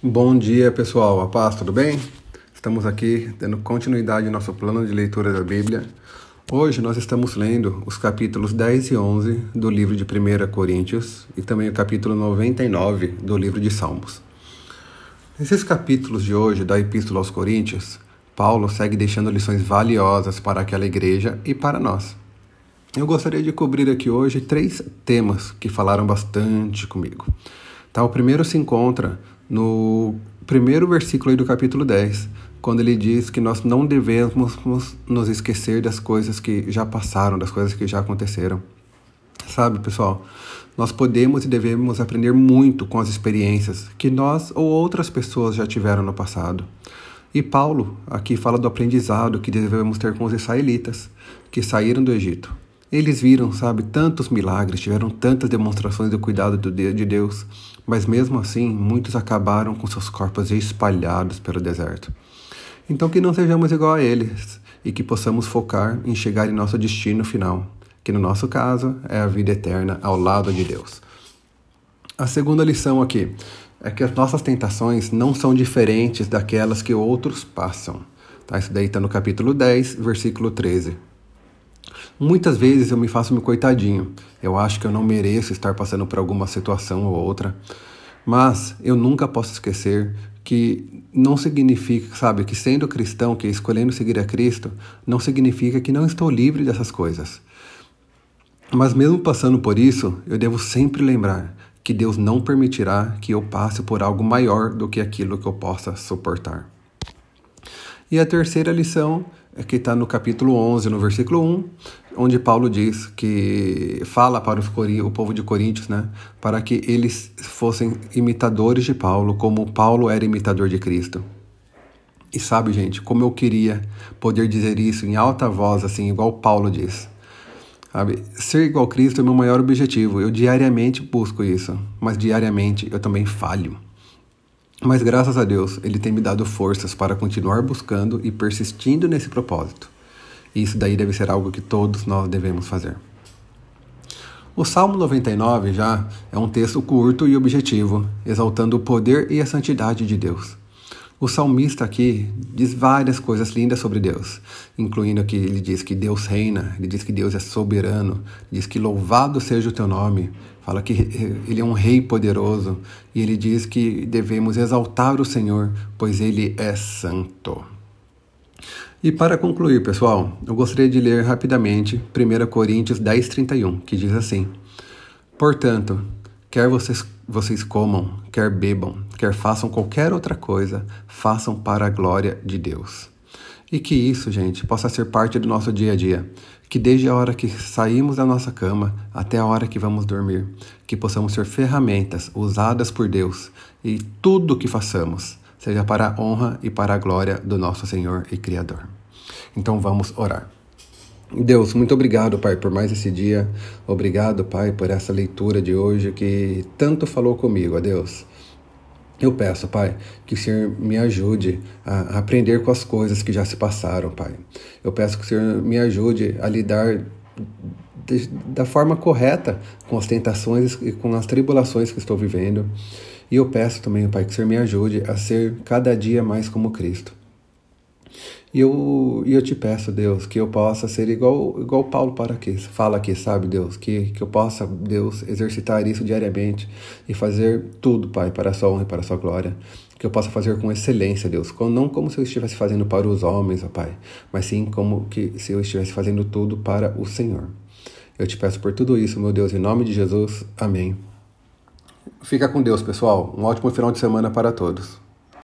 Bom dia, pessoal. A paz, tudo bem? Estamos aqui dando continuidade ao nosso plano de leitura da Bíblia. Hoje nós estamos lendo os capítulos 10 e 11 do livro de 1 Coríntios e também o capítulo 99 do livro de Salmos. Nesses capítulos de hoje da Epístola aos Coríntios, Paulo segue deixando lições valiosas para aquela igreja e para nós. Eu gostaria de cobrir aqui hoje três temas que falaram bastante comigo. Tá, o primeiro se encontra no primeiro versículo do capítulo 10, quando ele diz que nós não devemos nos esquecer das coisas que já passaram, das coisas que já aconteceram. Sabe, pessoal, nós podemos e devemos aprender muito com as experiências que nós ou outras pessoas já tiveram no passado. E Paulo aqui fala do aprendizado que devemos ter com os israelitas que saíram do Egito. Eles viram, sabe, tantos milagres, tiveram tantas demonstrações do cuidado de Deus, mas mesmo assim, muitos acabaram com seus corpos espalhados pelo deserto. Então, que não sejamos igual a eles e que possamos focar em chegar em nosso destino final, que no nosso caso é a vida eterna ao lado de Deus. A segunda lição aqui é que as nossas tentações não são diferentes daquelas que outros passam. Tá? Isso daí está no capítulo 10, versículo 13. Muitas vezes eu me faço meu coitadinho. Eu acho que eu não mereço estar passando por alguma situação ou outra. Mas eu nunca posso esquecer que não significa, sabe, que sendo cristão, que escolhendo seguir a Cristo, não significa que não estou livre dessas coisas. Mas mesmo passando por isso, eu devo sempre lembrar que Deus não permitirá que eu passe por algo maior do que aquilo que eu possa suportar. E a terceira lição que está no capítulo 11, no versículo 1, onde Paulo diz que fala para os, o povo de Coríntios, né, para que eles fossem imitadores de Paulo, como Paulo era imitador de Cristo. E sabe, gente, como eu queria poder dizer isso em alta voz, assim, igual Paulo diz. Sabe? Ser igual a Cristo é meu maior objetivo. Eu diariamente busco isso, mas diariamente eu também falho. Mas graças a Deus, Ele tem me dado forças para continuar buscando e persistindo nesse propósito. E isso daí deve ser algo que todos nós devemos fazer. O Salmo 99 já é um texto curto e objetivo, exaltando o poder e a santidade de Deus. O salmista aqui diz várias coisas lindas sobre Deus, incluindo que ele diz que Deus reina, ele diz que Deus é soberano, diz que louvado seja o teu nome, fala que ele é um rei poderoso e ele diz que devemos exaltar o Senhor, pois ele é santo. E para concluir, pessoal, eu gostaria de ler rapidamente 1 Coríntios 10:31, que diz assim: Portanto, quer vocês vocês comam, quer bebam, quer façam qualquer outra coisa, façam para a glória de Deus. E que isso, gente, possa ser parte do nosso dia a dia. Que desde a hora que saímos da nossa cama até a hora que vamos dormir, que possamos ser ferramentas usadas por Deus e tudo o que façamos seja para a honra e para a glória do nosso Senhor e Criador. Então vamos orar. Deus, muito obrigado, Pai, por mais esse dia. Obrigado, Pai, por essa leitura de hoje que tanto falou comigo, a Deus. Eu peço, Pai, que o Senhor me ajude a aprender com as coisas que já se passaram, Pai. Eu peço que o Senhor me ajude a lidar de, da forma correta com as tentações e com as tribulações que estou vivendo. E eu peço também, Pai, que o Senhor me ajude a ser cada dia mais como Cristo. E eu, e eu te peço, Deus, que eu possa ser igual, igual Paulo para fala aqui, sabe, Deus, que, que eu possa, Deus, exercitar isso diariamente e fazer tudo, Pai, para a sua honra e para a sua glória. Que eu possa fazer com excelência, Deus, não como se eu estivesse fazendo para os homens, ó Pai, mas sim como que se eu estivesse fazendo tudo para o Senhor. Eu te peço por tudo isso, meu Deus, em nome de Jesus. Amém. Fica com Deus, pessoal. Um ótimo final de semana para todos.